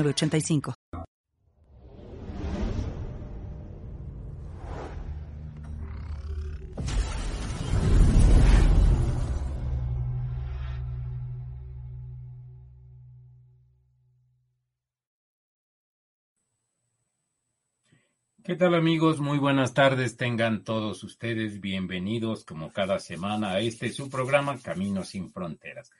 85 ¿Qué tal amigos? Muy buenas tardes. Tengan todos ustedes bienvenidos como cada semana a este su programa Caminos sin Fronteras.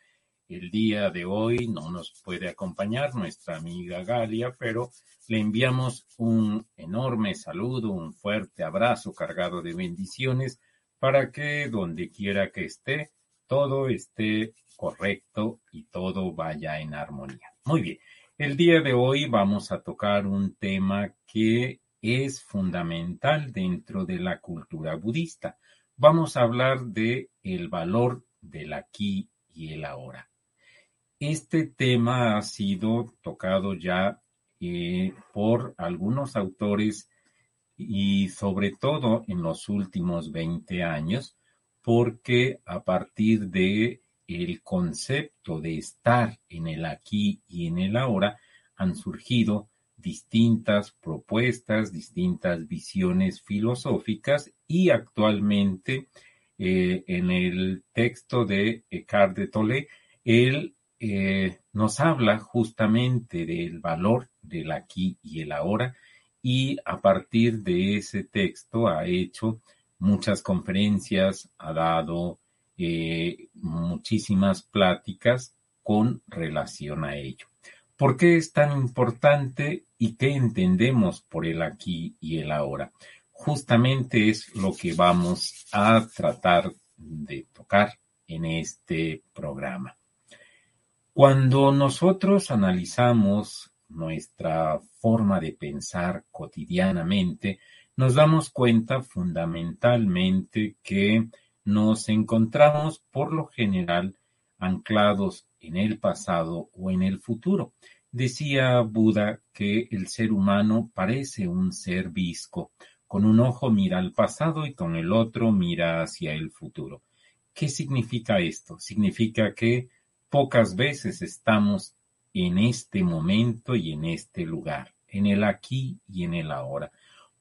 El día de hoy no nos puede acompañar nuestra amiga Galia, pero le enviamos un enorme saludo, un fuerte abrazo cargado de bendiciones para que donde quiera que esté, todo esté correcto y todo vaya en armonía. Muy bien, el día de hoy vamos a tocar un tema que es fundamental dentro de la cultura budista. Vamos a hablar de el valor del aquí y el ahora. Este tema ha sido tocado ya eh, por algunos autores y sobre todo en los últimos 20 años, porque a partir de el concepto de estar en el aquí y en el ahora han surgido distintas propuestas, distintas visiones filosóficas y actualmente eh, en el texto de Eckhart de Tolle, él eh, nos habla justamente del valor del aquí y el ahora y a partir de ese texto ha hecho muchas conferencias, ha dado eh, muchísimas pláticas con relación a ello. ¿Por qué es tan importante y qué entendemos por el aquí y el ahora? Justamente es lo que vamos a tratar de tocar en este programa. Cuando nosotros analizamos nuestra forma de pensar cotidianamente, nos damos cuenta fundamentalmente que nos encontramos por lo general anclados en el pasado o en el futuro. Decía Buda que el ser humano parece un ser visco. Con un ojo mira al pasado y con el otro mira hacia el futuro. ¿Qué significa esto? Significa que Pocas veces estamos en este momento y en este lugar, en el aquí y en el ahora.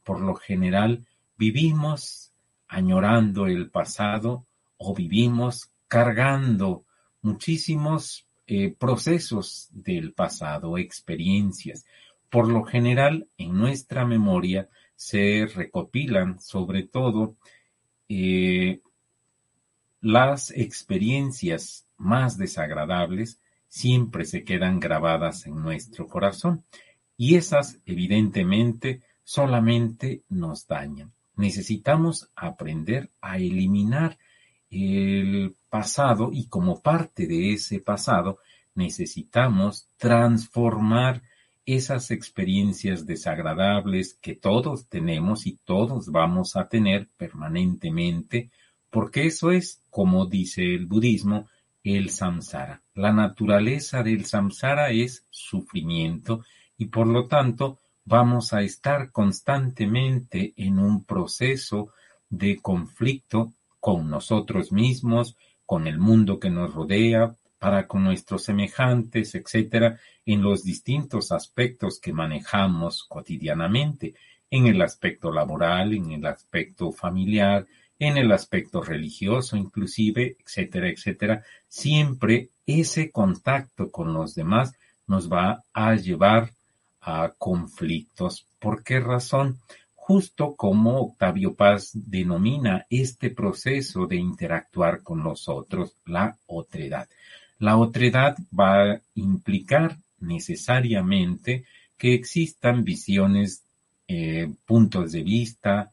Por lo general, vivimos añorando el pasado o vivimos cargando muchísimos eh, procesos del pasado, experiencias. Por lo general, en nuestra memoria se recopilan sobre todo eh, las experiencias más desagradables siempre se quedan grabadas en nuestro corazón y esas evidentemente solamente nos dañan. Necesitamos aprender a eliminar el pasado y como parte de ese pasado necesitamos transformar esas experiencias desagradables que todos tenemos y todos vamos a tener permanentemente, porque eso es, como dice el budismo, el samsara. La naturaleza del samsara es sufrimiento y por lo tanto vamos a estar constantemente en un proceso de conflicto con nosotros mismos, con el mundo que nos rodea, para con nuestros semejantes, etcétera, en los distintos aspectos que manejamos cotidianamente, en el aspecto laboral, en el aspecto familiar, en el aspecto religioso inclusive, etcétera, etcétera, siempre ese contacto con los demás nos va a llevar a conflictos. ¿Por qué razón? Justo como Octavio Paz denomina este proceso de interactuar con los otros, la otredad. La otredad va a implicar necesariamente que existan visiones, eh, puntos de vista,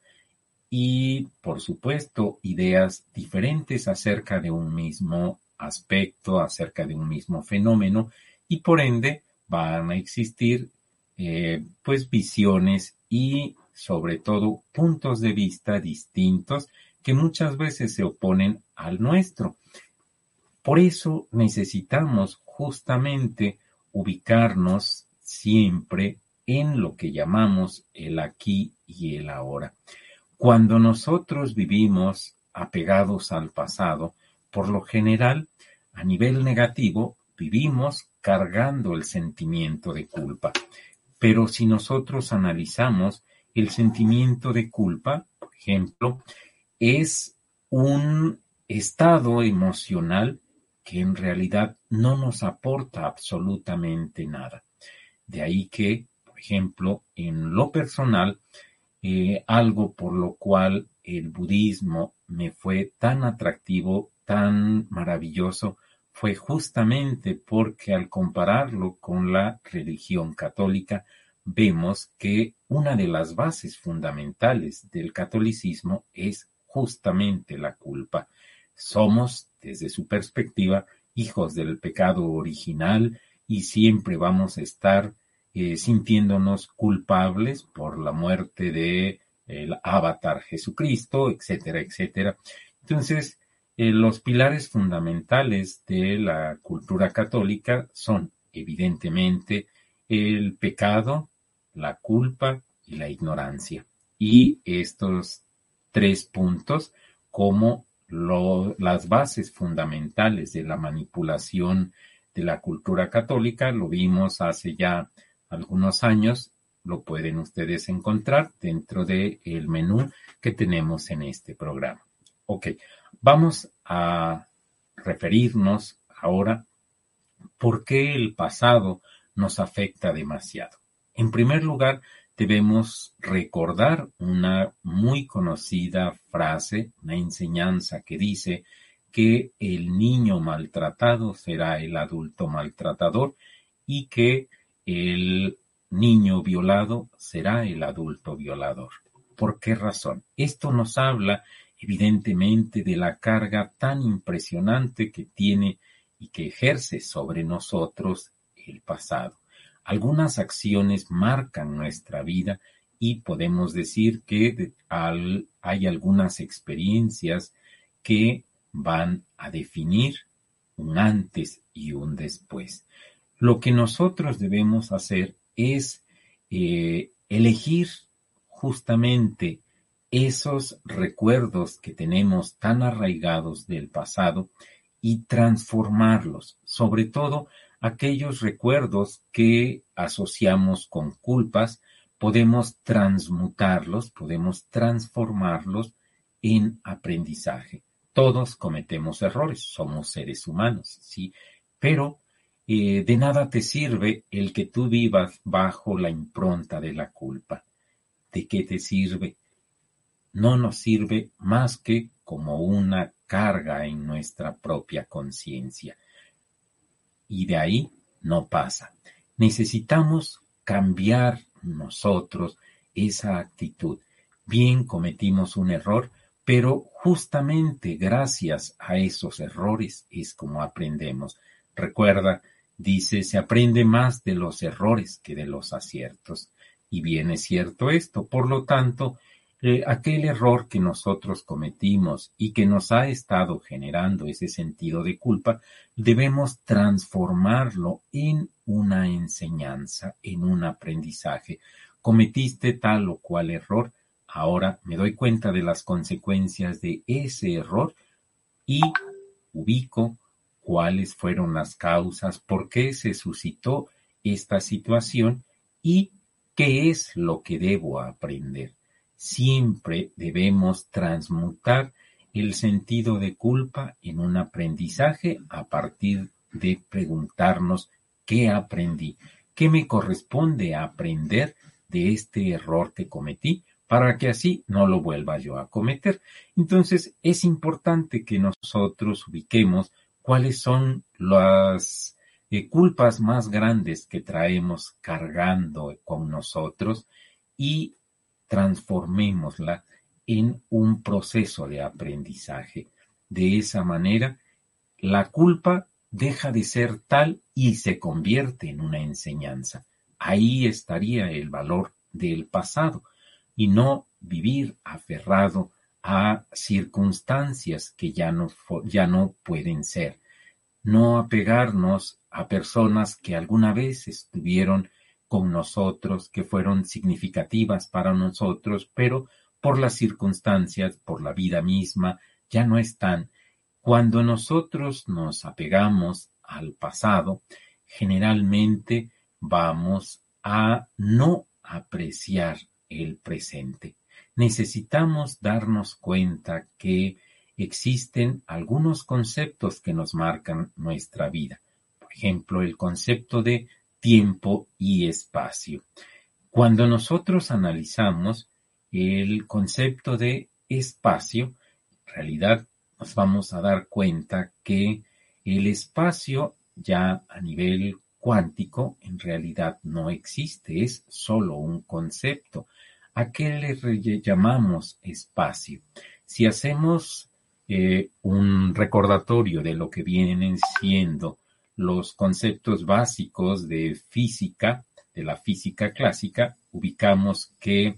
y, por supuesto, ideas diferentes acerca de un mismo aspecto, acerca de un mismo fenómeno, y por ende van a existir eh, pues visiones y sobre todo puntos de vista distintos que muchas veces se oponen al nuestro. Por eso necesitamos justamente ubicarnos siempre en lo que llamamos el aquí y el ahora. Cuando nosotros vivimos apegados al pasado, por lo general, a nivel negativo, vivimos cargando el sentimiento de culpa. Pero si nosotros analizamos el sentimiento de culpa, por ejemplo, es un estado emocional que en realidad no nos aporta absolutamente nada. De ahí que, por ejemplo, en lo personal, eh, algo por lo cual el budismo me fue tan atractivo, tan maravilloso, fue justamente porque al compararlo con la religión católica, vemos que una de las bases fundamentales del catolicismo es justamente la culpa. Somos, desde su perspectiva, hijos del pecado original y siempre vamos a estar eh, sintiéndonos culpables por la muerte de el avatar Jesucristo, etcétera, etcétera. Entonces, eh, los pilares fundamentales de la cultura católica son, evidentemente, el pecado, la culpa y la ignorancia. Y estos tres puntos como las bases fundamentales de la manipulación de la cultura católica. Lo vimos hace ya algunos años. Lo pueden ustedes encontrar dentro del el menú que tenemos en este programa. Ok, vamos a referirnos ahora por qué el pasado nos afecta demasiado. En primer lugar, debemos recordar una muy conocida frase, una enseñanza que dice que el niño maltratado será el adulto maltratador y que el niño violado será el adulto violador. ¿Por qué razón? Esto nos habla evidentemente de la carga tan impresionante que tiene y que ejerce sobre nosotros el pasado. Algunas acciones marcan nuestra vida y podemos decir que hay algunas experiencias que van a definir un antes y un después. Lo que nosotros debemos hacer es eh, elegir justamente esos recuerdos que tenemos tan arraigados del pasado y transformarlos, sobre todo aquellos recuerdos que asociamos con culpas, podemos transmutarlos, podemos transformarlos en aprendizaje. Todos cometemos errores, somos seres humanos, ¿sí? Pero de nada te sirve el que tú vivas bajo la impronta de la culpa. ¿De qué te sirve? No nos sirve más que como una carga en nuestra propia conciencia y de ahí no pasa. Necesitamos cambiar nosotros esa actitud. Bien cometimos un error, pero justamente gracias a esos errores es como aprendemos. Recuerda, dice, se aprende más de los errores que de los aciertos. Y bien es cierto esto. Por lo tanto, eh, aquel error que nosotros cometimos y que nos ha estado generando ese sentido de culpa, debemos transformarlo en una enseñanza, en un aprendizaje. Cometiste tal o cual error, ahora me doy cuenta de las consecuencias de ese error y ubico cuáles fueron las causas, por qué se suscitó esta situación y qué es lo que debo aprender siempre debemos transmutar el sentido de culpa en un aprendizaje a partir de preguntarnos qué aprendí, qué me corresponde aprender de este error que cometí para que así no lo vuelva yo a cometer. Entonces es importante que nosotros ubiquemos cuáles son las eh, culpas más grandes que traemos cargando con nosotros y transformémosla en un proceso de aprendizaje. De esa manera, la culpa deja de ser tal y se convierte en una enseñanza. Ahí estaría el valor del pasado y no vivir aferrado a circunstancias que ya no, ya no pueden ser. No apegarnos a personas que alguna vez estuvieron con nosotros, que fueron significativas para nosotros, pero por las circunstancias, por la vida misma, ya no están. Cuando nosotros nos apegamos al pasado, generalmente vamos a no apreciar el presente. Necesitamos darnos cuenta que existen algunos conceptos que nos marcan nuestra vida. Por ejemplo, el concepto de tiempo y espacio. Cuando nosotros analizamos el concepto de espacio, en realidad nos vamos a dar cuenta que el espacio ya a nivel cuántico en realidad no existe, es solo un concepto. ¿A qué le llamamos espacio? Si hacemos eh, un recordatorio de lo que vienen siendo los conceptos básicos de física, de la física clásica, ubicamos que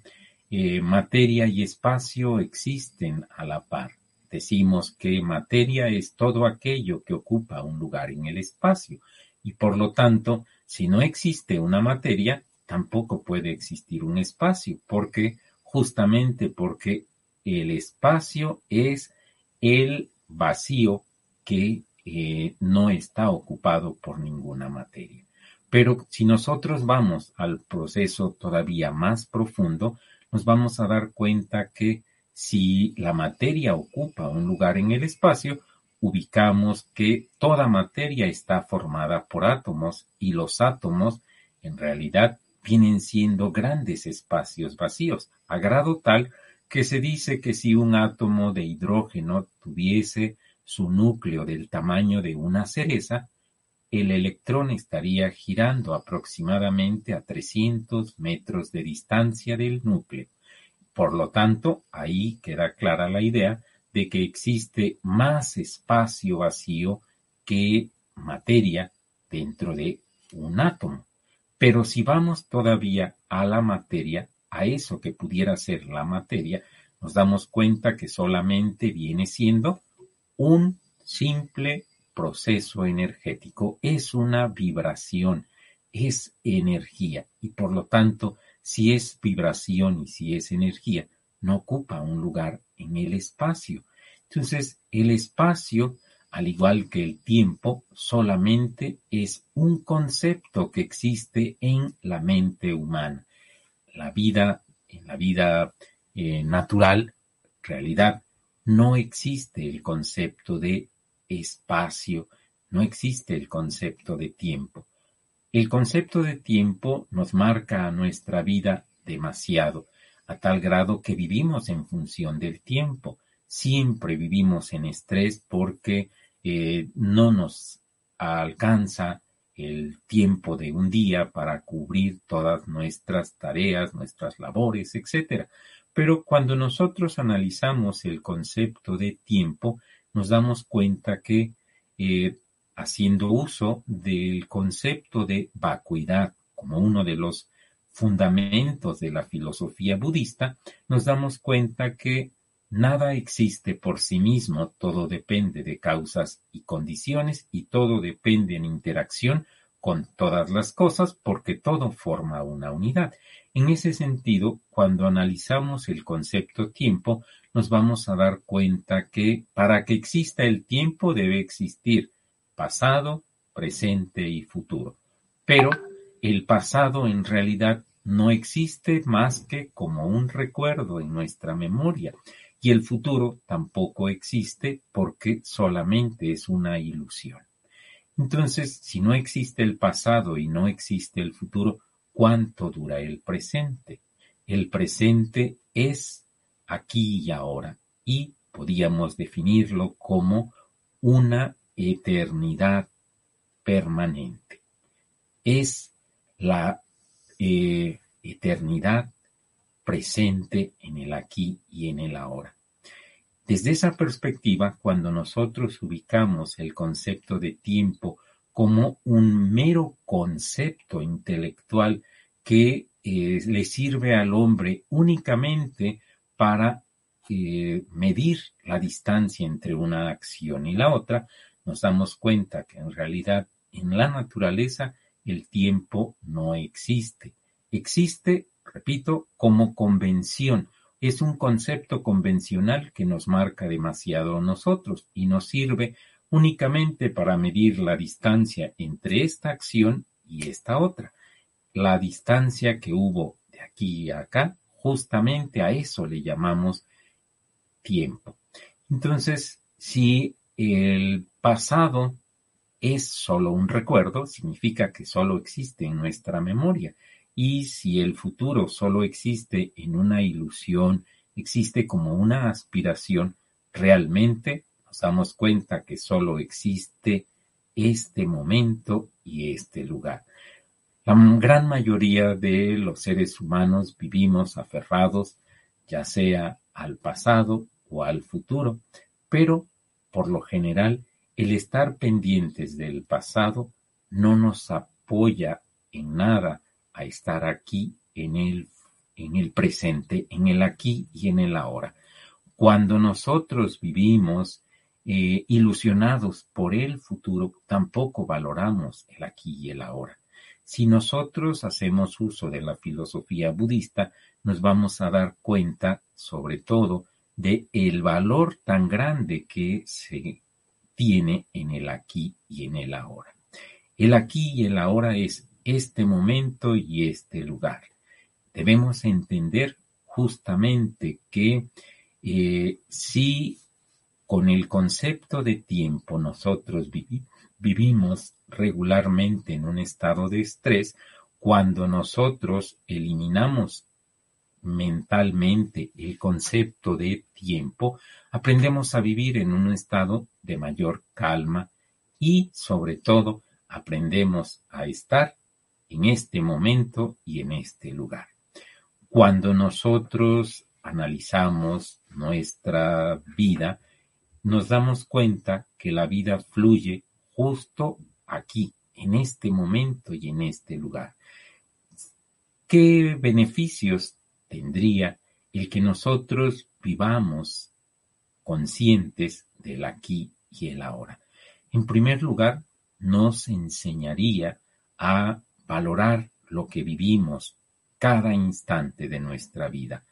eh, materia y espacio existen a la par. Decimos que materia es todo aquello que ocupa un lugar en el espacio y por lo tanto, si no existe una materia, tampoco puede existir un espacio, porque justamente porque el espacio es el vacío que eh, no está ocupado por ninguna materia. Pero si nosotros vamos al proceso todavía más profundo, nos vamos a dar cuenta que si la materia ocupa un lugar en el espacio, ubicamos que toda materia está formada por átomos y los átomos en realidad vienen siendo grandes espacios vacíos, a grado tal que se dice que si un átomo de hidrógeno tuviese su núcleo del tamaño de una cereza, el electrón estaría girando aproximadamente a 300 metros de distancia del núcleo. Por lo tanto, ahí queda clara la idea de que existe más espacio vacío que materia dentro de un átomo. Pero si vamos todavía a la materia, a eso que pudiera ser la materia, nos damos cuenta que solamente viene siendo un simple proceso energético, es una vibración, es energía y por lo tanto, si es vibración y si es energía, no ocupa un lugar en el espacio. Entonces, el espacio, al igual que el tiempo, solamente es un concepto que existe en la mente humana. La vida, en la vida eh, natural, realidad, no existe el concepto de espacio, no existe el concepto de tiempo. El concepto de tiempo nos marca a nuestra vida demasiado a tal grado que vivimos en función del tiempo. Siempre vivimos en estrés porque no nos alcanza el tiempo de un día para cubrir todas nuestras tareas, nuestras labores, etc. Pero cuando nosotros analizamos el concepto de tiempo, nos damos cuenta que eh, haciendo uso del concepto de vacuidad como uno de los fundamentos de la filosofía budista, nos damos cuenta que nada existe por sí mismo, todo depende de causas y condiciones y todo depende en interacción con todas las cosas porque todo forma una unidad. En ese sentido, cuando analizamos el concepto tiempo, nos vamos a dar cuenta que para que exista el tiempo debe existir pasado, presente y futuro. Pero el pasado en realidad no existe más que como un recuerdo en nuestra memoria y el futuro tampoco existe porque solamente es una ilusión. Entonces, si no existe el pasado y no existe el futuro, ¿cuánto dura el presente? El presente es aquí y ahora y podríamos definirlo como una eternidad permanente. Es la eh, eternidad presente en el aquí y en el ahora. Desde esa perspectiva, cuando nosotros ubicamos el concepto de tiempo como un mero concepto intelectual que eh, le sirve al hombre únicamente para eh, medir la distancia entre una acción y la otra, nos damos cuenta que en realidad en la naturaleza el tiempo no existe. Existe, repito, como convención. Es un concepto convencional que nos marca demasiado a nosotros y nos sirve únicamente para medir la distancia entre esta acción y esta otra. La distancia que hubo de aquí a acá, justamente a eso le llamamos tiempo. Entonces, si el pasado es solo un recuerdo, significa que solo existe en nuestra memoria. Y si el futuro solo existe en una ilusión, existe como una aspiración, realmente nos damos cuenta que solo existe este momento y este lugar. La gran mayoría de los seres humanos vivimos aferrados ya sea al pasado o al futuro, pero por lo general el estar pendientes del pasado no nos apoya en nada a estar aquí en el, en el presente, en el aquí y en el ahora. Cuando nosotros vivimos eh, ilusionados por el futuro, tampoco valoramos el aquí y el ahora. Si nosotros hacemos uso de la filosofía budista, nos vamos a dar cuenta, sobre todo, de el valor tan grande que se tiene en el aquí y en el ahora. El aquí y el ahora es este momento y este lugar. Debemos entender justamente que eh, si con el concepto de tiempo nosotros vivimos regularmente en un estado de estrés, cuando nosotros eliminamos mentalmente el concepto de tiempo, aprendemos a vivir en un estado de mayor calma y, sobre todo, aprendemos a estar en este momento y en este lugar. Cuando nosotros analizamos nuestra vida, nos damos cuenta que la vida fluye justo aquí, en este momento y en este lugar. ¿Qué beneficios tendría el que nosotros vivamos conscientes del aquí y el ahora. En primer lugar, nos enseñaría a valorar lo que vivimos cada instante de nuestra vida.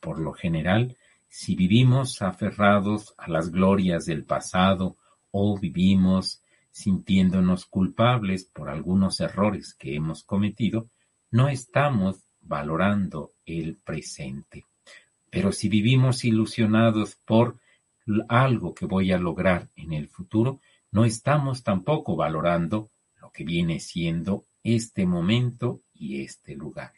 Por lo general, si vivimos aferrados a las glorias del pasado o vivimos sintiéndonos culpables por algunos errores que hemos cometido, no estamos valorando el presente. Pero si vivimos ilusionados por algo que voy a lograr en el futuro, no estamos tampoco valorando lo que viene siendo este momento y este lugar.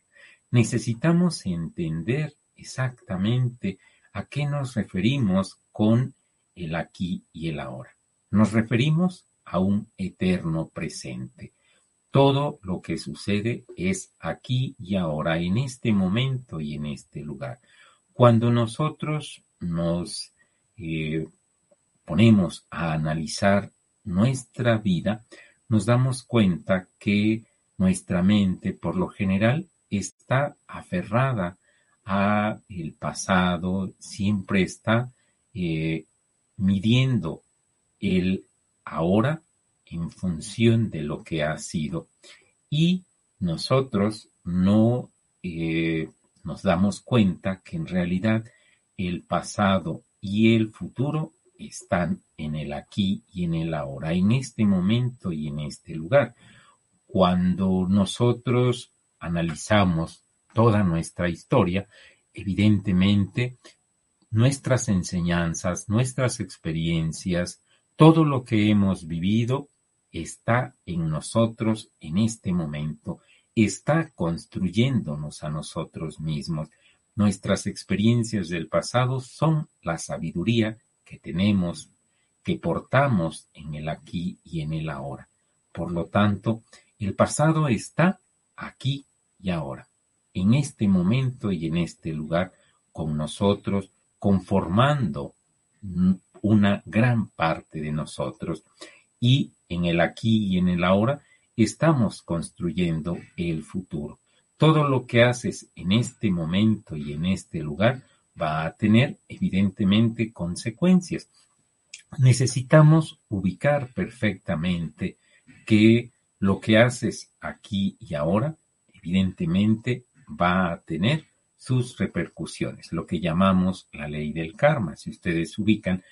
Necesitamos entender exactamente a qué nos referimos con el aquí y el ahora. Nos referimos a un eterno presente. Todo lo que sucede es aquí y ahora, en este momento y en este lugar. Cuando nosotros nos eh, ponemos a analizar nuestra vida, nos damos cuenta que nuestra mente, por lo general, está aferrada a el pasado, siempre está eh, midiendo el ahora en función de lo que ha sido. Y nosotros no eh, nos damos cuenta que en realidad el pasado y el futuro están en el aquí y en el ahora, en este momento y en este lugar. Cuando nosotros analizamos toda nuestra historia, evidentemente nuestras enseñanzas, nuestras experiencias, todo lo que hemos vivido está en nosotros en este momento, está construyéndonos a nosotros mismos. Nuestras experiencias del pasado son la sabiduría que tenemos, que portamos en el aquí y en el ahora. Por lo tanto, el pasado está aquí y ahora, en este momento y en este lugar, con nosotros, conformando una gran parte de nosotros y en el aquí y en el ahora estamos construyendo el futuro. Todo lo que haces en este momento y en este lugar va a tener evidentemente consecuencias. Necesitamos ubicar perfectamente que lo que haces aquí y ahora evidentemente va a tener sus repercusiones, lo que llamamos la ley del karma. Si ustedes ubican,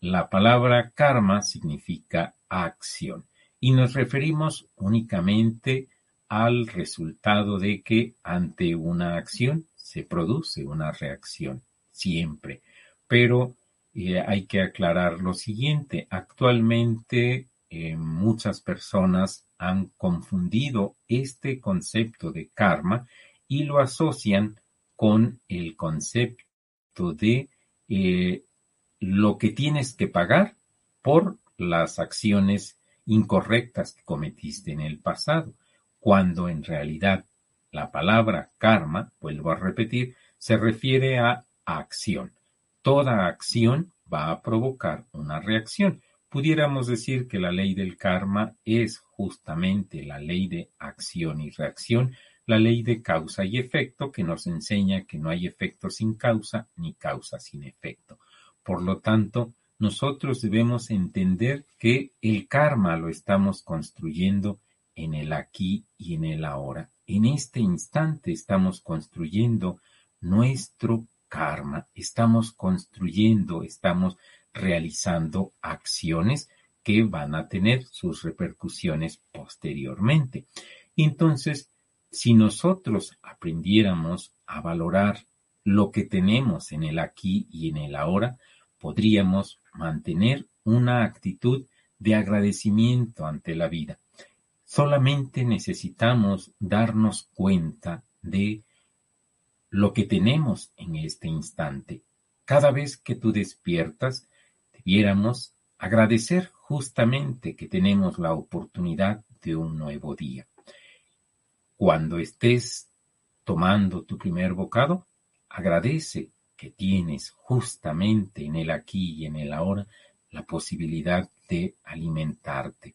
la palabra karma significa acción y nos referimos únicamente al resultado de que ante una acción se produce una reacción, siempre. Pero eh, hay que aclarar lo siguiente, actualmente eh, muchas personas han confundido este concepto de karma y lo asocian con el concepto de eh, lo que tienes que pagar por las acciones incorrectas que cometiste en el pasado, cuando en realidad la palabra karma, vuelvo a repetir, se refiere a acción. Toda acción va a provocar una reacción. Pudiéramos decir que la ley del karma es justamente la ley de acción y reacción, la ley de causa y efecto que nos enseña que no hay efecto sin causa ni causa sin efecto. Por lo tanto, nosotros debemos entender que el karma lo estamos construyendo en el aquí y en el ahora. En este instante estamos construyendo nuestro karma, estamos construyendo, estamos realizando acciones que van a tener sus repercusiones posteriormente. Entonces, si nosotros aprendiéramos a valorar lo que tenemos en el aquí y en el ahora, podríamos mantener una actitud de agradecimiento ante la vida. Solamente necesitamos darnos cuenta de lo que tenemos en este instante. Cada vez que tú despiertas, debiéramos agradecer justamente que tenemos la oportunidad de un nuevo día. Cuando estés tomando tu primer bocado, agradece que tienes justamente en el aquí y en el ahora la posibilidad de alimentarte.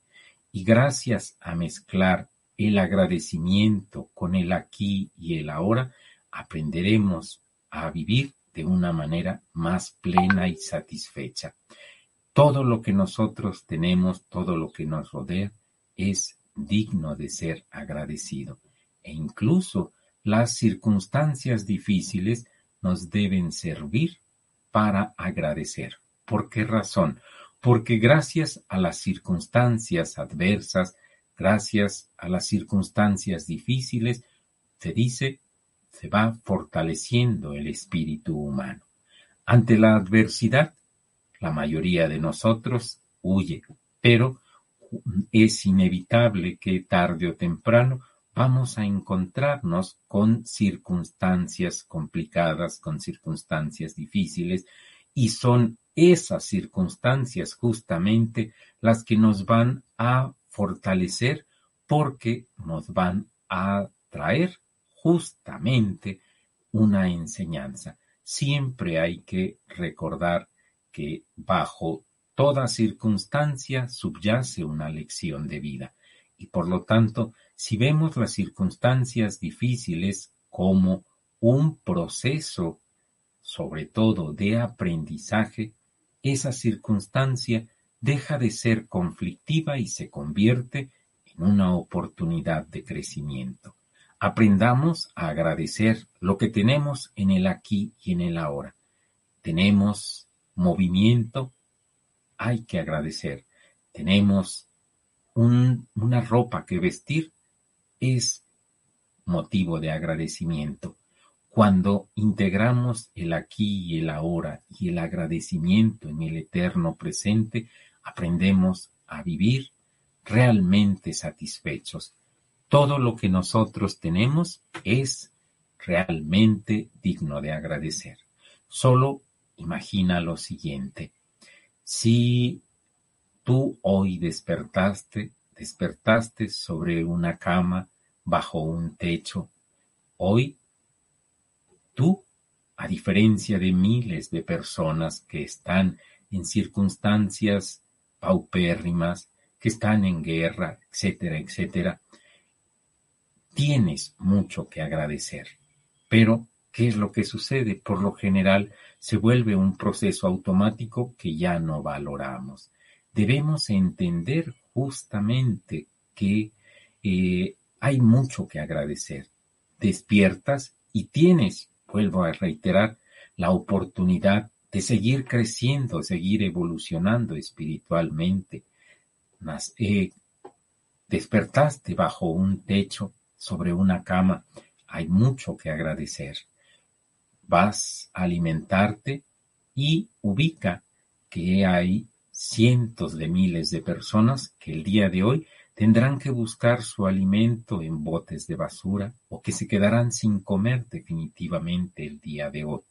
Y gracias a mezclar el agradecimiento con el aquí y el ahora, aprenderemos a vivir de una manera más plena y satisfecha. Todo lo que nosotros tenemos, todo lo que nos rodea, es digno de ser agradecido. E incluso las circunstancias difíciles nos deben servir para agradecer. ¿Por qué razón? Porque gracias a las circunstancias adversas, gracias a las circunstancias difíciles, se dice, se va fortaleciendo el espíritu humano. Ante la adversidad, la mayoría de nosotros huye, pero es inevitable que tarde o temprano vamos a encontrarnos con circunstancias complicadas, con circunstancias difíciles, y son esas circunstancias justamente las que nos van a fortalecer porque nos van a traer justamente una enseñanza. Siempre hay que recordar que bajo toda circunstancia subyace una lección de vida y por lo tanto si vemos las circunstancias difíciles como un proceso, sobre todo de aprendizaje, esa circunstancia deja de ser conflictiva y se convierte en una oportunidad de crecimiento. Aprendamos a agradecer lo que tenemos en el aquí y en el ahora. Tenemos movimiento, hay que agradecer. Tenemos una ropa que vestir, es motivo de agradecimiento. Cuando integramos el aquí y el ahora y el agradecimiento en el eterno presente, aprendemos a vivir realmente satisfechos. Todo lo que nosotros tenemos es realmente digno de agradecer. Solo imagina lo siguiente. Si tú hoy despertaste despertaste sobre una cama bajo un techo. Hoy tú a diferencia de miles de personas que están en circunstancias paupérrimas, que están en guerra, etcétera, etcétera, tienes mucho que agradecer. Pero, ¿qué es lo que sucede? Por lo general, se vuelve un proceso automático que ya no valoramos. Debemos entender justamente que eh, hay mucho que agradecer. Despiertas y tienes, vuelvo a reiterar, la oportunidad de seguir creciendo, seguir evolucionando espiritualmente. Eh, despertaste bajo un techo, sobre una cama, hay mucho que agradecer. Vas a alimentarte y ubica que hay cientos de miles de personas que el día de hoy tendrán que buscar su alimento en botes de basura o que se quedarán sin comer definitivamente el día de hoy.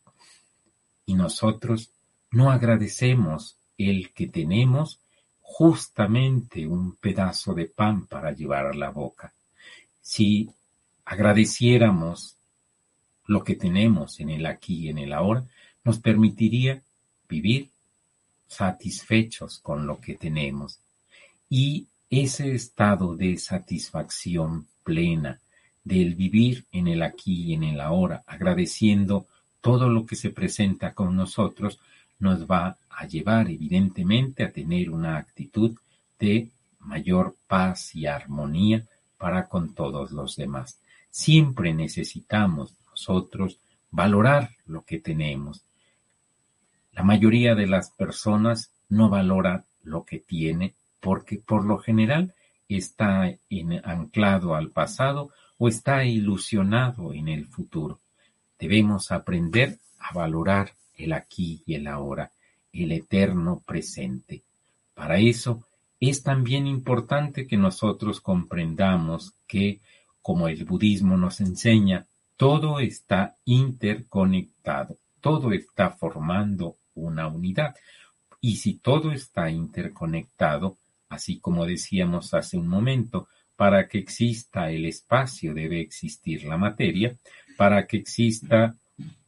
Y nosotros no agradecemos el que tenemos justamente un pedazo de pan para llevar a la boca. Si agradeciéramos lo que tenemos en el aquí y en el ahora, nos permitiría vivir satisfechos con lo que tenemos. Y ese estado de satisfacción plena, del vivir en el aquí y en el ahora, agradeciendo todo lo que se presenta con nosotros, nos va a llevar evidentemente a tener una actitud de mayor paz y armonía para con todos los demás. Siempre necesitamos nosotros valorar lo que tenemos. La mayoría de las personas no valora lo que tiene porque por lo general está anclado al pasado o está ilusionado en el futuro. Debemos aprender a valorar el aquí y el ahora, el eterno presente. Para eso es también importante que nosotros comprendamos que, como el budismo nos enseña, todo está interconectado, todo está formando una unidad. Y si todo está interconectado, Así como decíamos hace un momento, para que exista el espacio debe existir la materia, para que exista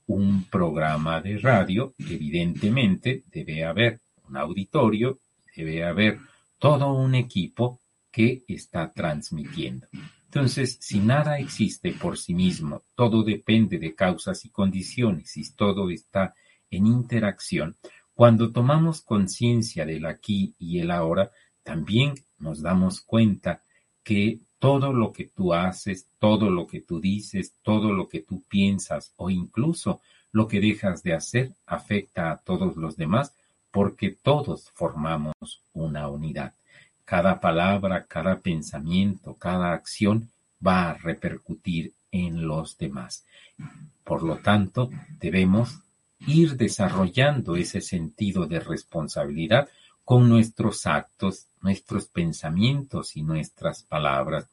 un programa de radio, evidentemente debe haber un auditorio, debe haber todo un equipo que está transmitiendo. Entonces, si nada existe por sí mismo, todo depende de causas y condiciones y todo está en interacción, cuando tomamos conciencia del aquí y el ahora, también nos damos cuenta que todo lo que tú haces, todo lo que tú dices, todo lo que tú piensas o incluso lo que dejas de hacer afecta a todos los demás porque todos formamos una unidad. Cada palabra, cada pensamiento, cada acción va a repercutir en los demás. Por lo tanto, debemos ir desarrollando ese sentido de responsabilidad con nuestros actos, nuestros pensamientos y nuestras palabras,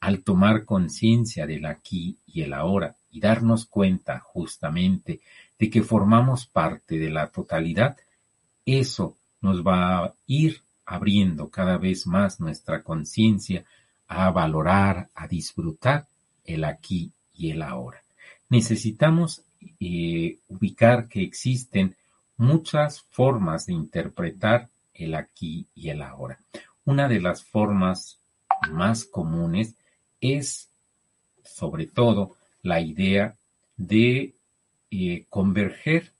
al tomar conciencia del aquí y el ahora y darnos cuenta justamente de que formamos parte de la totalidad, eso nos va a ir abriendo cada vez más nuestra conciencia a valorar, a disfrutar el aquí y el ahora. Necesitamos eh, ubicar que existen muchas formas de interpretar el aquí y el ahora. Una de las formas más comunes es, sobre todo, la idea de eh, converger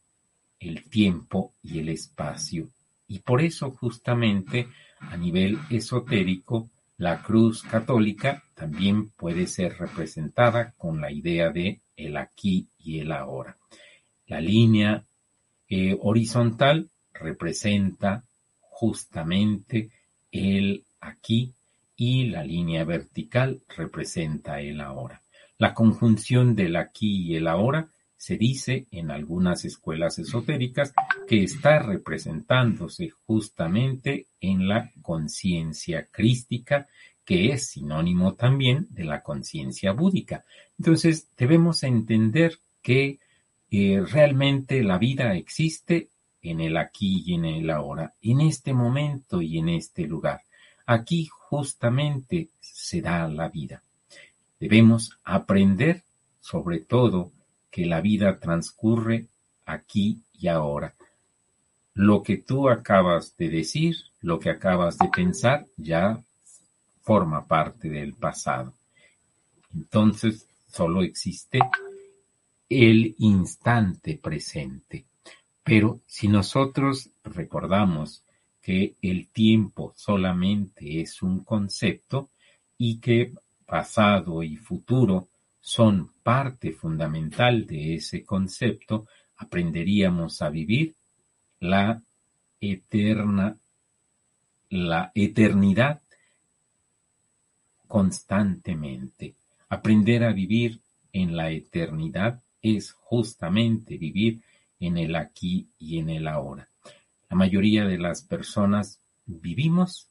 el tiempo y el espacio. Y por eso justamente a nivel esotérico, la cruz católica también puede ser representada con la idea de el aquí y el ahora. La línea eh, horizontal representa justamente el aquí y la línea vertical representa el ahora. La conjunción del aquí y el ahora se dice en algunas escuelas esotéricas que está representándose justamente en la conciencia crística, que es sinónimo también de la conciencia búdica. Entonces debemos entender que eh, realmente la vida existe en el aquí y en el ahora, en este momento y en este lugar. Aquí justamente se da la vida. Debemos aprender, sobre todo, que la vida transcurre aquí y ahora. Lo que tú acabas de decir, lo que acabas de pensar, ya forma parte del pasado. Entonces, solo existe el instante presente. Pero si nosotros recordamos que el tiempo solamente es un concepto y que pasado y futuro son parte fundamental de ese concepto, aprenderíamos a vivir la eterna, la eternidad constantemente. Aprender a vivir en la eternidad es justamente vivir en el aquí y en el ahora. La mayoría de las personas vivimos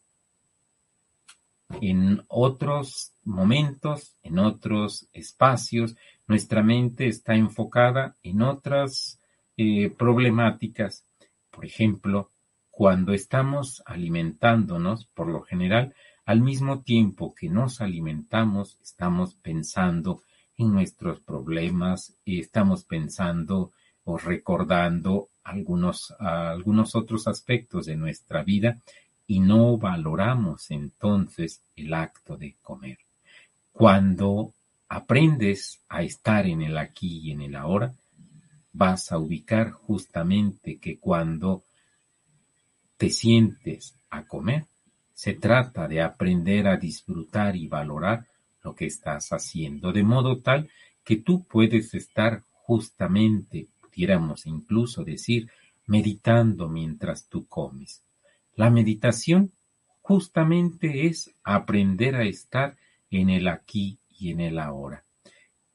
en otros momentos, en otros espacios. Nuestra mente está enfocada en otras eh, problemáticas. Por ejemplo, cuando estamos alimentándonos, por lo general, al mismo tiempo que nos alimentamos, estamos pensando en nuestros problemas, estamos pensando o recordando algunos, algunos otros aspectos de nuestra vida y no valoramos entonces el acto de comer. Cuando aprendes a estar en el aquí y en el ahora, vas a ubicar justamente que cuando te sientes a comer, se trata de aprender a disfrutar y valorar lo que estás haciendo, de modo tal que tú puedes estar justamente, pudiéramos incluso decir, meditando mientras tú comes. La meditación justamente es aprender a estar en el aquí y en el ahora.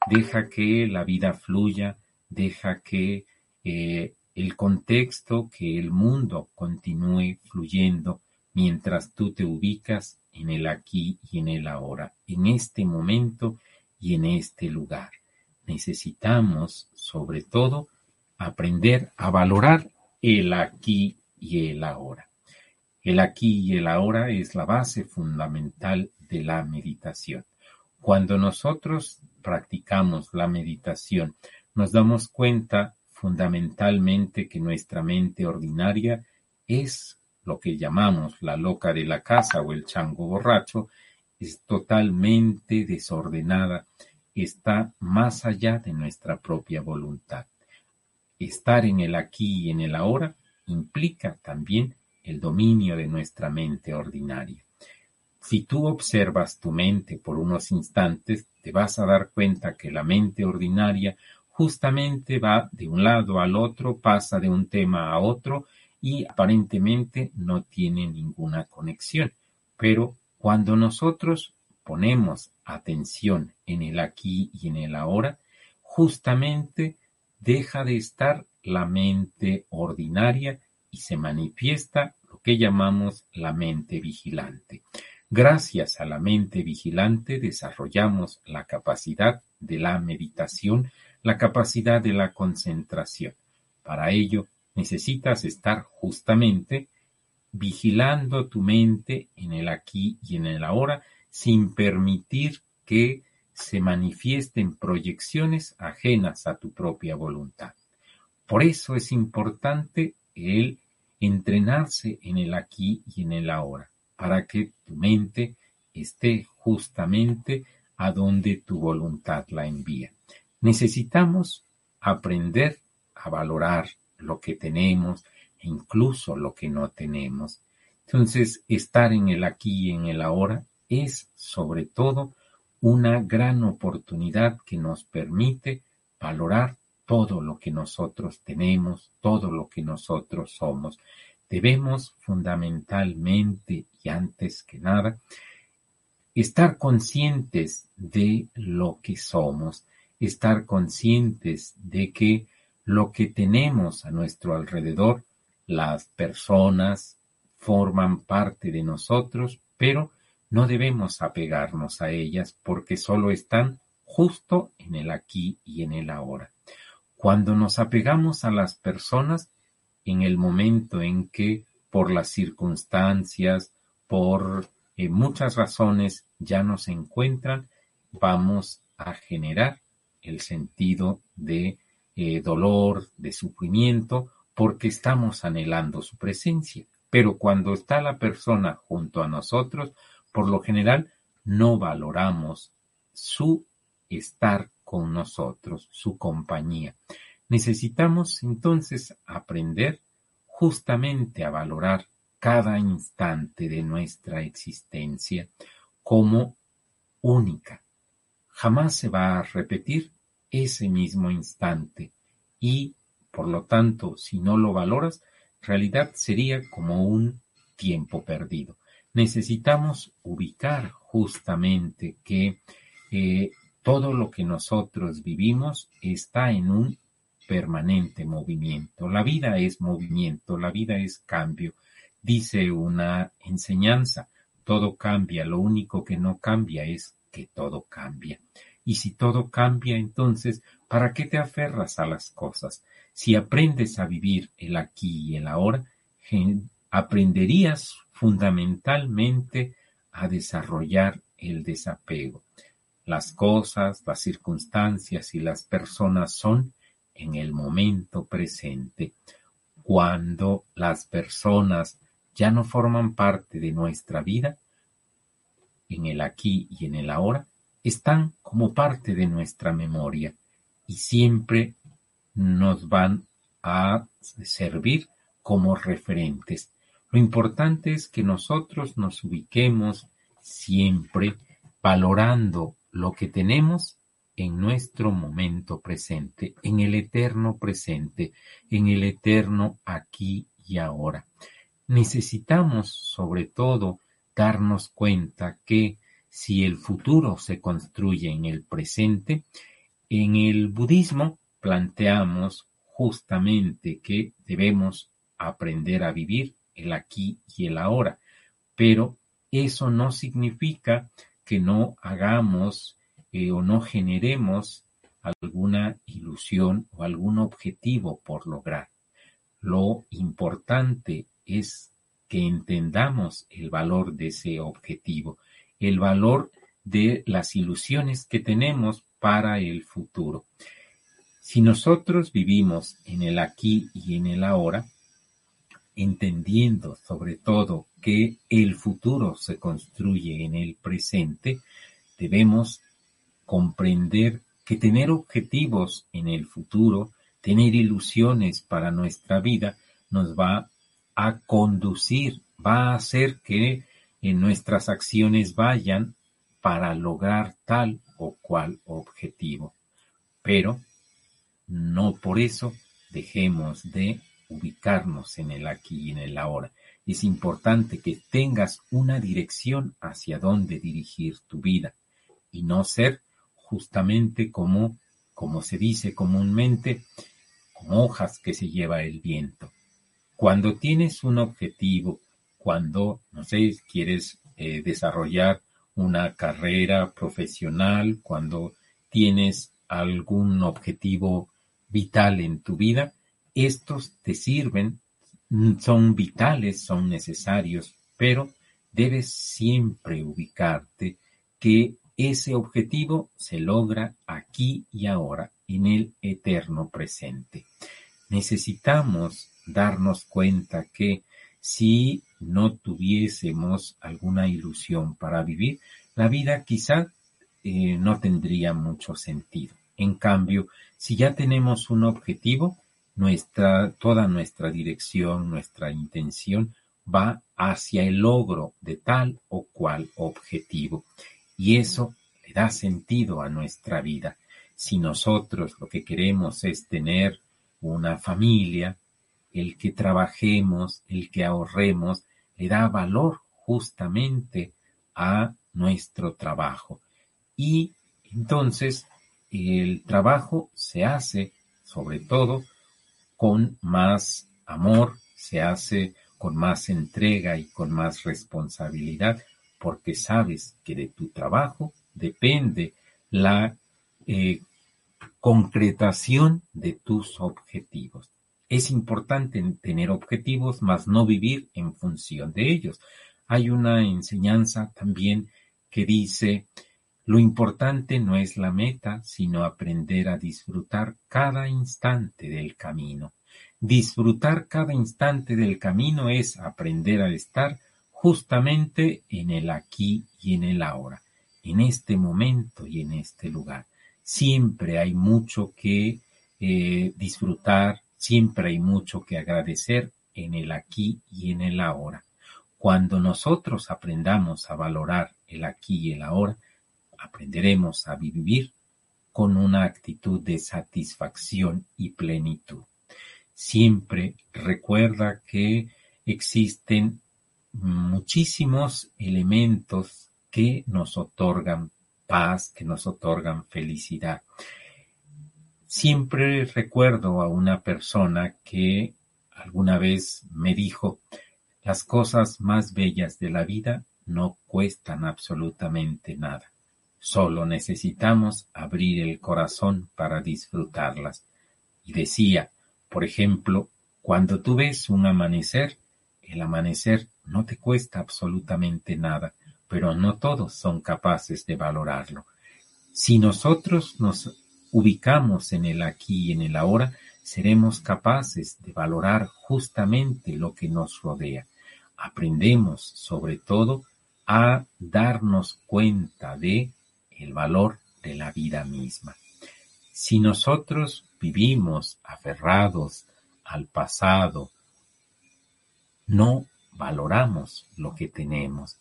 Deja que la vida fluya, deja que eh, el contexto, que el mundo continúe fluyendo mientras tú te ubicas en el aquí y en el ahora, en este momento y en este lugar. Necesitamos, sobre todo, aprender a valorar el aquí y el ahora. El aquí y el ahora es la base fundamental de la meditación. Cuando nosotros practicamos la meditación, nos damos cuenta fundamentalmente que nuestra mente ordinaria es lo que llamamos la loca de la casa o el chango borracho, es totalmente desordenada, está más allá de nuestra propia voluntad. Estar en el aquí y en el ahora implica también el dominio de nuestra mente ordinaria. Si tú observas tu mente por unos instantes, te vas a dar cuenta que la mente ordinaria justamente va de un lado al otro, pasa de un tema a otro y aparentemente no tiene ninguna conexión. Pero cuando nosotros ponemos atención en el aquí y en el ahora, justamente deja de estar la mente ordinaria y se manifiesta lo que llamamos la mente vigilante. Gracias a la mente vigilante desarrollamos la capacidad de la meditación, la capacidad de la concentración. Para ello necesitas estar justamente vigilando tu mente en el aquí y en el ahora sin permitir que se manifiesten proyecciones ajenas a tu propia voluntad. Por eso es importante el entrenarse en el aquí y en el ahora, para que tu mente esté justamente a donde tu voluntad la envía. Necesitamos aprender a valorar lo que tenemos e incluso lo que no tenemos. Entonces, estar en el aquí y en el ahora es sobre todo una gran oportunidad que nos permite valorar todo lo que nosotros tenemos, todo lo que nosotros somos. Debemos fundamentalmente y antes que nada estar conscientes de lo que somos, estar conscientes de que lo que tenemos a nuestro alrededor, las personas, forman parte de nosotros, pero no debemos apegarnos a ellas porque solo están justo en el aquí y en el ahora. Cuando nos apegamos a las personas, en el momento en que por las circunstancias, por eh, muchas razones ya no se encuentran, vamos a generar el sentido de eh, dolor, de sufrimiento, porque estamos anhelando su presencia. Pero cuando está la persona junto a nosotros, por lo general no valoramos su estar con nosotros, su compañía. Necesitamos entonces aprender justamente a valorar cada instante de nuestra existencia como única. Jamás se va a repetir ese mismo instante y, por lo tanto, si no lo valoras, realidad sería como un tiempo perdido. Necesitamos ubicar justamente que eh, todo lo que nosotros vivimos está en un permanente movimiento. La vida es movimiento, la vida es cambio. Dice una enseñanza, todo cambia, lo único que no cambia es que todo cambia. Y si todo cambia, entonces, ¿para qué te aferras a las cosas? Si aprendes a vivir el aquí y el ahora, aprenderías fundamentalmente a desarrollar el desapego. Las cosas, las circunstancias y las personas son en el momento presente. Cuando las personas ya no forman parte de nuestra vida, en el aquí y en el ahora, están como parte de nuestra memoria y siempre nos van a servir como referentes. Lo importante es que nosotros nos ubiquemos siempre valorando lo que tenemos en nuestro momento presente, en el eterno presente, en el eterno aquí y ahora. Necesitamos sobre todo darnos cuenta que si el futuro se construye en el presente, en el budismo planteamos justamente que debemos aprender a vivir el aquí y el ahora, pero eso no significa que no hagamos eh, o no generemos alguna ilusión o algún objetivo por lograr. Lo importante es que entendamos el valor de ese objetivo, el valor de las ilusiones que tenemos para el futuro. Si nosotros vivimos en el aquí y en el ahora, entendiendo sobre todo que el futuro se construye en el presente, debemos comprender que tener objetivos en el futuro, tener ilusiones para nuestra vida, nos va a conducir, va a hacer que en nuestras acciones vayan para lograr tal o cual objetivo. Pero no por eso dejemos de ubicarnos en el aquí y en el ahora. Es importante que tengas una dirección hacia dónde dirigir tu vida y no ser justamente como, como se dice comúnmente, como hojas que se lleva el viento. Cuando tienes un objetivo, cuando, no sé, quieres eh, desarrollar una carrera profesional, cuando tienes algún objetivo vital en tu vida, estos te sirven, son vitales, son necesarios, pero debes siempre ubicarte que ese objetivo se logra aquí y ahora, en el eterno presente. Necesitamos darnos cuenta que si no tuviésemos alguna ilusión para vivir, la vida quizá eh, no tendría mucho sentido. En cambio, si ya tenemos un objetivo, nuestra, toda nuestra dirección, nuestra intención va hacia el logro de tal o cual objetivo. Y eso le da sentido a nuestra vida. Si nosotros lo que queremos es tener una familia, el que trabajemos, el que ahorremos, le da valor justamente a nuestro trabajo. Y entonces el trabajo se hace sobre todo con más amor, se hace con más entrega y con más responsabilidad, porque sabes que de tu trabajo depende la eh, concretación de tus objetivos. Es importante tener objetivos, mas no vivir en función de ellos. Hay una enseñanza también que dice, Lo importante no es la meta, sino aprender a disfrutar cada instante del camino. Disfrutar cada instante del camino es aprender a estar justamente en el aquí y en el ahora, en este momento y en este lugar. Siempre hay mucho que eh, disfrutar, siempre hay mucho que agradecer en el aquí y en el ahora. Cuando nosotros aprendamos a valorar el aquí y el ahora, aprenderemos a vivir con una actitud de satisfacción y plenitud. Siempre recuerda que existen muchísimos elementos que nos otorgan paz, que nos otorgan felicidad. Siempre recuerdo a una persona que alguna vez me dijo, las cosas más bellas de la vida no cuestan absolutamente nada. Solo necesitamos abrir el corazón para disfrutarlas. Y decía, por ejemplo, cuando tú ves un amanecer, el amanecer no te cuesta absolutamente nada, pero no todos son capaces de valorarlo. Si nosotros nos ubicamos en el aquí y en el ahora, seremos capaces de valorar justamente lo que nos rodea. Aprendemos, sobre todo, a darnos cuenta de el valor de la vida misma. Si nosotros vivimos aferrados al pasado, no valoramos lo que tenemos.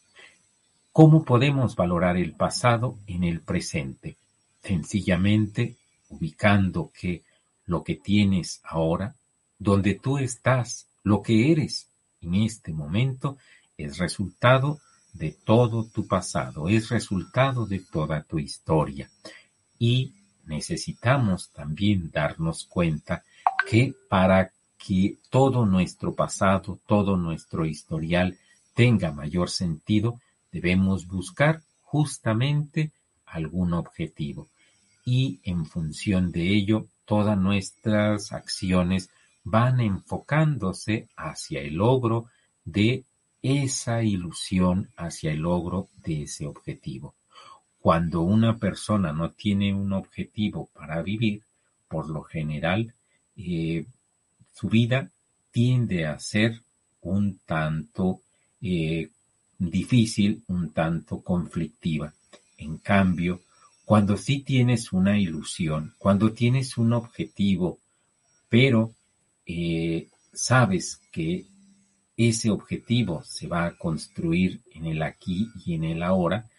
¿Cómo podemos valorar el pasado en el presente? Sencillamente ubicando que lo que tienes ahora, donde tú estás, lo que eres en este momento, es resultado de todo tu pasado, es resultado de toda tu historia. Y necesitamos también darnos cuenta que para que todo nuestro pasado, todo nuestro historial tenga mayor sentido, debemos buscar justamente algún objetivo. Y en función de ello, todas nuestras acciones van enfocándose hacia el logro de esa ilusión hacia el logro de ese objetivo. Cuando una persona no tiene un objetivo para vivir, por lo general, eh, su vida tiende a ser un tanto eh, difícil, un tanto conflictiva. En cambio, cuando sí tienes una ilusión, cuando tienes un objetivo, pero eh, sabes que ese objetivo se va a construir en el aquí y en el ahora,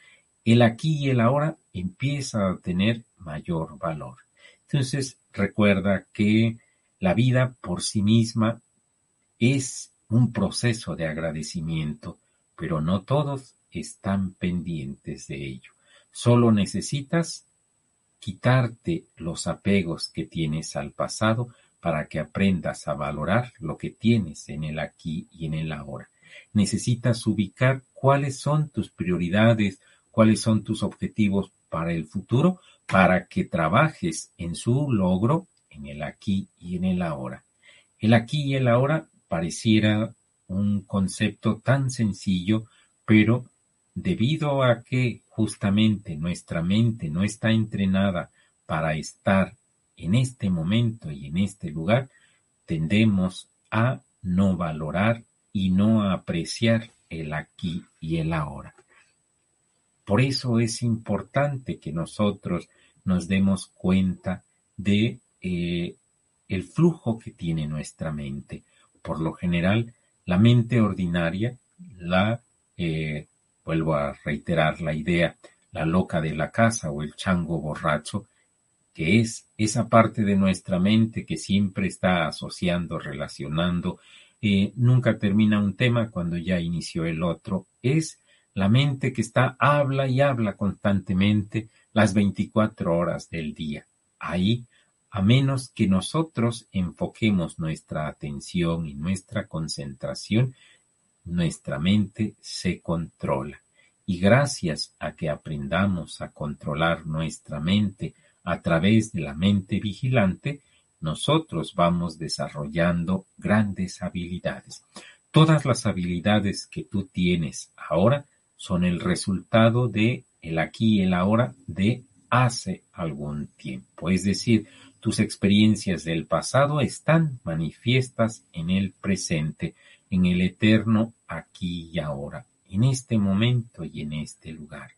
el aquí y el ahora empieza a tener mayor valor. Entonces, recuerda que la vida por sí misma es un proceso de agradecimiento, pero no todos están pendientes de ello. Solo necesitas quitarte los apegos que tienes al pasado para que aprendas a valorar lo que tienes en el aquí y en el ahora. Necesitas ubicar cuáles son tus prioridades, cuáles son tus objetivos para el futuro, para que trabajes en su logro en el aquí y en el ahora. El aquí y el ahora pareciera un concepto tan sencillo, pero debido a que justamente nuestra mente no está entrenada para estar en este momento y en este lugar, tendemos a no valorar y no apreciar el aquí y el ahora. Por eso es importante que nosotros nos demos cuenta de eh, el flujo que tiene nuestra mente. Por lo general, la mente ordinaria, la, eh, vuelvo a reiterar la idea, la loca de la casa o el chango borracho, que es esa parte de nuestra mente que siempre está asociando, relacionando, eh, nunca termina un tema cuando ya inició el otro, es la mente que está, habla y habla constantemente las 24 horas del día. Ahí, a menos que nosotros enfoquemos nuestra atención y nuestra concentración, nuestra mente se controla. Y gracias a que aprendamos a controlar nuestra mente, a través de la mente vigilante, nosotros vamos desarrollando grandes habilidades. Todas las habilidades que tú tienes ahora son el resultado de el aquí y el ahora de hace algún tiempo. Es decir, tus experiencias del pasado están manifiestas en el presente, en el eterno aquí y ahora, en este momento y en este lugar.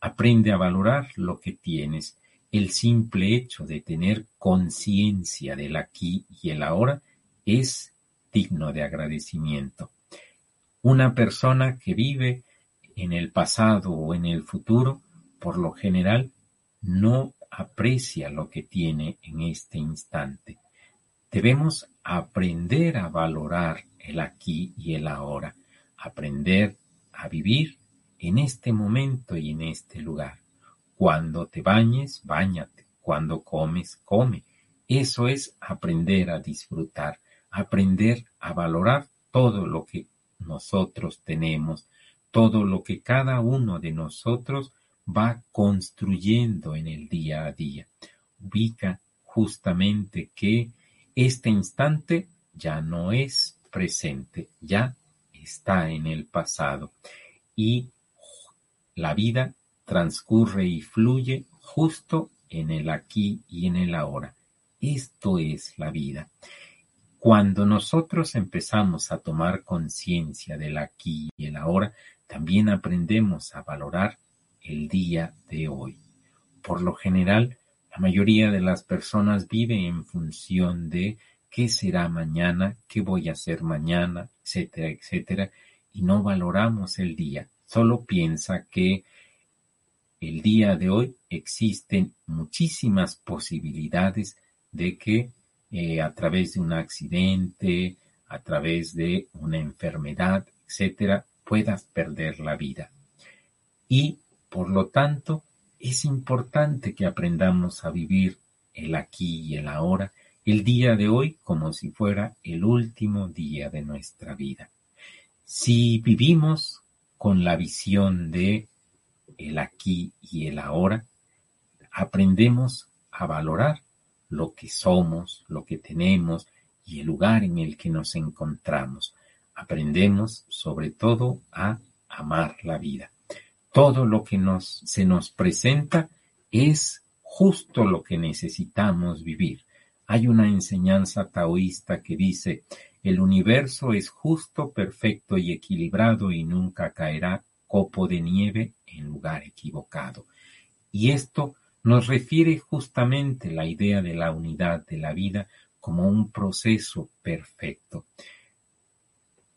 Aprende a valorar lo que tienes. El simple hecho de tener conciencia del aquí y el ahora es digno de agradecimiento. Una persona que vive en el pasado o en el futuro, por lo general, no aprecia lo que tiene en este instante. Debemos aprender a valorar el aquí y el ahora, aprender a vivir en este momento y en este lugar. Cuando te bañes, bañate. Cuando comes, come. Eso es aprender a disfrutar, aprender a valorar todo lo que nosotros tenemos, todo lo que cada uno de nosotros va construyendo en el día a día. Ubica justamente que este instante ya no es presente, ya está en el pasado y la vida transcurre y fluye justo en el aquí y en el ahora. Esto es la vida. Cuando nosotros empezamos a tomar conciencia del aquí y el ahora, también aprendemos a valorar el día de hoy. Por lo general, la mayoría de las personas vive en función de qué será mañana, qué voy a hacer mañana, etcétera, etcétera, y no valoramos el día. Solo piensa que el día de hoy existen muchísimas posibilidades de que eh, a través de un accidente, a través de una enfermedad, etcétera, puedas perder la vida. Y, por lo tanto, es importante que aprendamos a vivir el aquí y el ahora, el día de hoy como si fuera el último día de nuestra vida. Si vivimos con la visión de el aquí y el ahora, aprendemos a valorar lo que somos, lo que tenemos y el lugar en el que nos encontramos. Aprendemos sobre todo a amar la vida. Todo lo que nos, se nos presenta es justo lo que necesitamos vivir. Hay una enseñanza taoísta que dice, el universo es justo, perfecto y equilibrado y nunca caerá copo de nieve en lugar equivocado. Y esto nos refiere justamente la idea de la unidad de la vida como un proceso perfecto.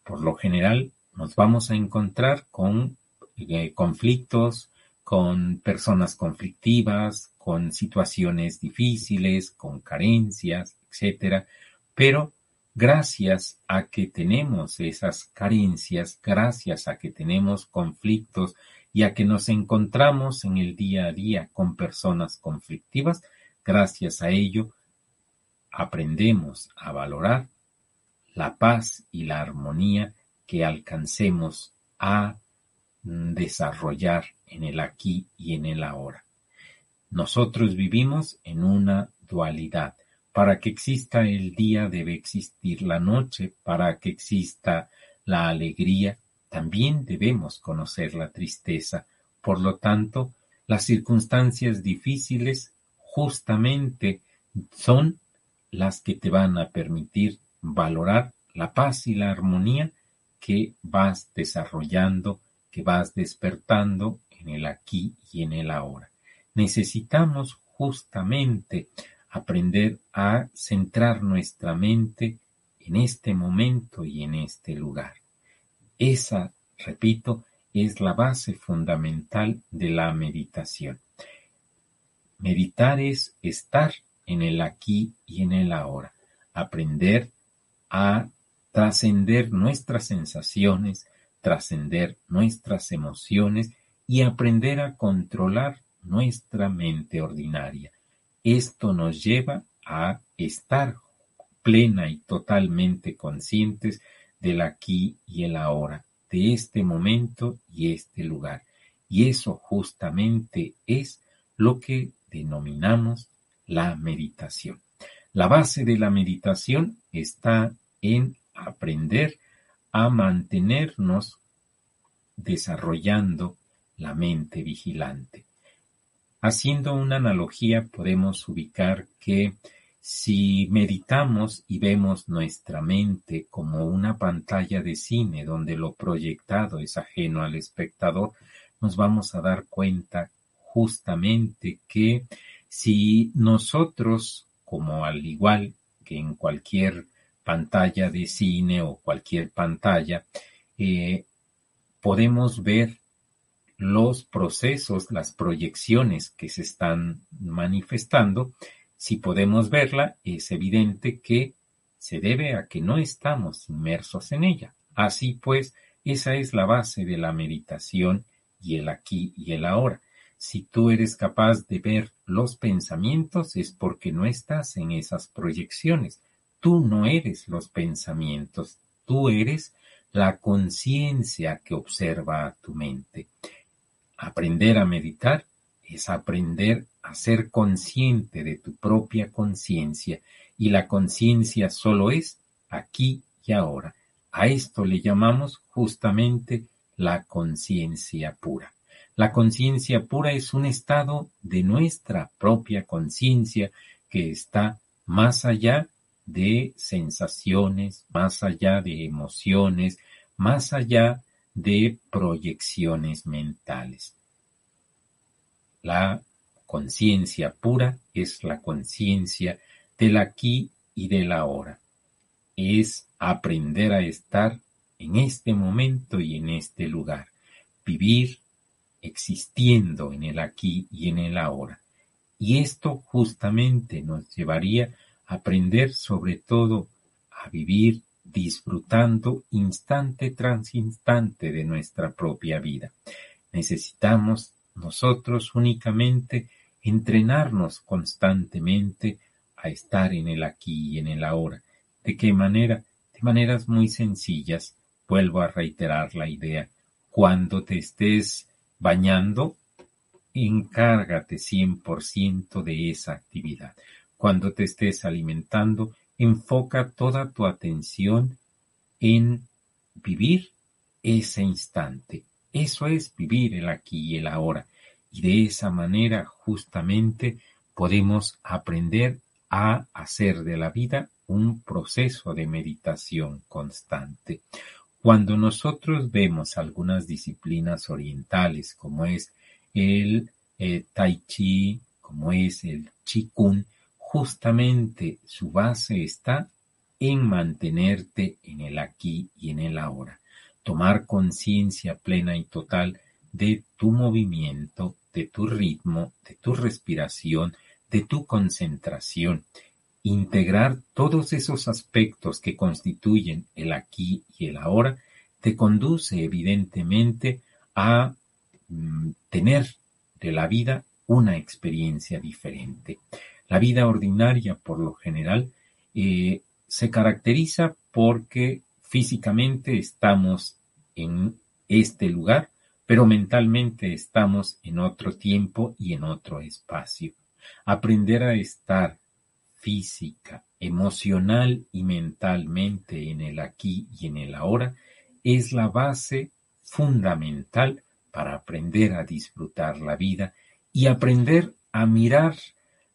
Por lo general nos vamos a encontrar con eh, conflictos, con personas conflictivas, con situaciones difíciles, con carencias, etcétera, pero gracias a que tenemos esas carencias, gracias a que tenemos conflictos, ya que nos encontramos en el día a día con personas conflictivas, gracias a ello aprendemos a valorar la paz y la armonía que alcancemos a desarrollar en el aquí y en el ahora. Nosotros vivimos en una dualidad. Para que exista el día debe existir la noche, para que exista la alegría también debemos conocer la tristeza. Por lo tanto, las circunstancias difíciles justamente son las que te van a permitir valorar la paz y la armonía que vas desarrollando, que vas despertando en el aquí y en el ahora. Necesitamos justamente aprender a centrar nuestra mente en este momento y en este lugar. Esa, repito, es la base fundamental de la meditación. Meditar es estar en el aquí y en el ahora, aprender a trascender nuestras sensaciones, trascender nuestras emociones y aprender a controlar nuestra mente ordinaria. Esto nos lleva a estar plena y totalmente conscientes del aquí y el ahora, de este momento y este lugar. Y eso justamente es lo que denominamos la meditación. La base de la meditación está en aprender a mantenernos desarrollando la mente vigilante. Haciendo una analogía podemos ubicar que si meditamos y vemos nuestra mente como una pantalla de cine donde lo proyectado es ajeno al espectador, nos vamos a dar cuenta justamente que si nosotros, como al igual que en cualquier pantalla de cine o cualquier pantalla, eh, podemos ver los procesos, las proyecciones que se están manifestando, si podemos verla, es evidente que se debe a que no estamos inmersos en ella. Así pues, esa es la base de la meditación y el aquí y el ahora. Si tú eres capaz de ver los pensamientos es porque no estás en esas proyecciones. Tú no eres los pensamientos, tú eres la conciencia que observa a tu mente. Aprender a meditar es aprender a ser consciente de tu propia conciencia y la conciencia solo es aquí y ahora. A esto le llamamos justamente la conciencia pura. La conciencia pura es un estado de nuestra propia conciencia que está más allá de sensaciones, más allá de emociones, más allá de proyecciones mentales. La conciencia pura es la conciencia del aquí y del ahora. Es aprender a estar en este momento y en este lugar. Vivir existiendo en el aquí y en el ahora. Y esto justamente nos llevaría a aprender sobre todo a vivir disfrutando instante tras instante de nuestra propia vida. Necesitamos nosotros únicamente entrenarnos constantemente a estar en el aquí y en el ahora. ¿De qué manera? De maneras muy sencillas. Vuelvo a reiterar la idea. Cuando te estés bañando, encárgate 100% de esa actividad. Cuando te estés alimentando, enfoca toda tu atención en vivir ese instante, eso es vivir el aquí y el ahora. Y de esa manera justamente podemos aprender a hacer de la vida un proceso de meditación constante. Cuando nosotros vemos algunas disciplinas orientales como es el eh, tai chi, como es el Kung, justamente su base está en mantenerte en el aquí y en el ahora tomar conciencia plena y total de tu movimiento, de tu ritmo, de tu respiración, de tu concentración, integrar todos esos aspectos que constituyen el aquí y el ahora, te conduce evidentemente a mm, tener de la vida una experiencia diferente. La vida ordinaria, por lo general, eh, se caracteriza porque Físicamente estamos en este lugar, pero mentalmente estamos en otro tiempo y en otro espacio. Aprender a estar física, emocional y mentalmente en el aquí y en el ahora es la base fundamental para aprender a disfrutar la vida y aprender a mirar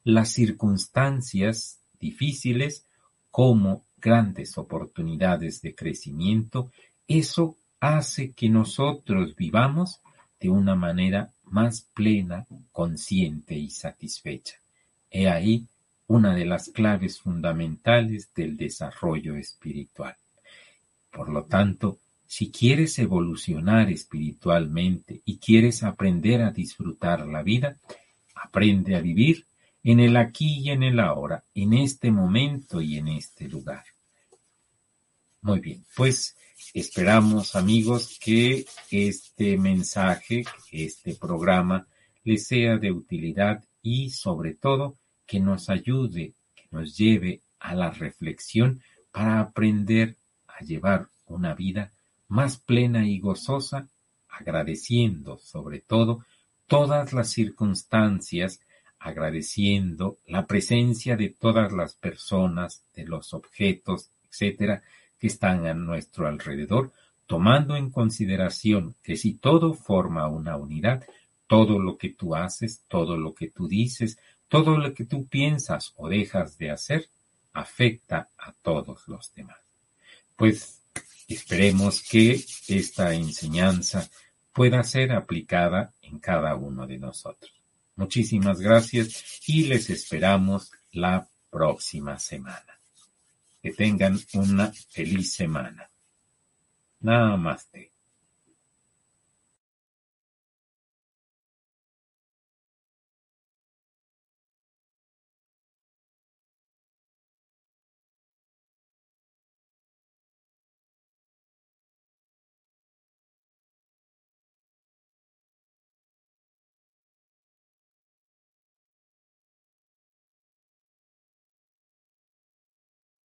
las circunstancias difíciles como grandes oportunidades de crecimiento, eso hace que nosotros vivamos de una manera más plena, consciente y satisfecha. He ahí una de las claves fundamentales del desarrollo espiritual. Por lo tanto, si quieres evolucionar espiritualmente y quieres aprender a disfrutar la vida, aprende a vivir en el aquí y en el ahora, en este momento y en este lugar. Muy bien, pues esperamos amigos que este mensaje, este programa les sea de utilidad y sobre todo que nos ayude, que nos lleve a la reflexión para aprender a llevar una vida más plena y gozosa, agradeciendo sobre todo todas las circunstancias agradeciendo la presencia de todas las personas, de los objetos, etcétera, que están a nuestro alrededor, tomando en consideración que si todo forma una unidad, todo lo que tú haces, todo lo que tú dices, todo lo que tú piensas o dejas de hacer, afecta a todos los demás. Pues esperemos que esta enseñanza pueda ser aplicada en cada uno de nosotros. Muchísimas gracias y les esperamos la próxima semana. Que tengan una feliz semana. Namaste.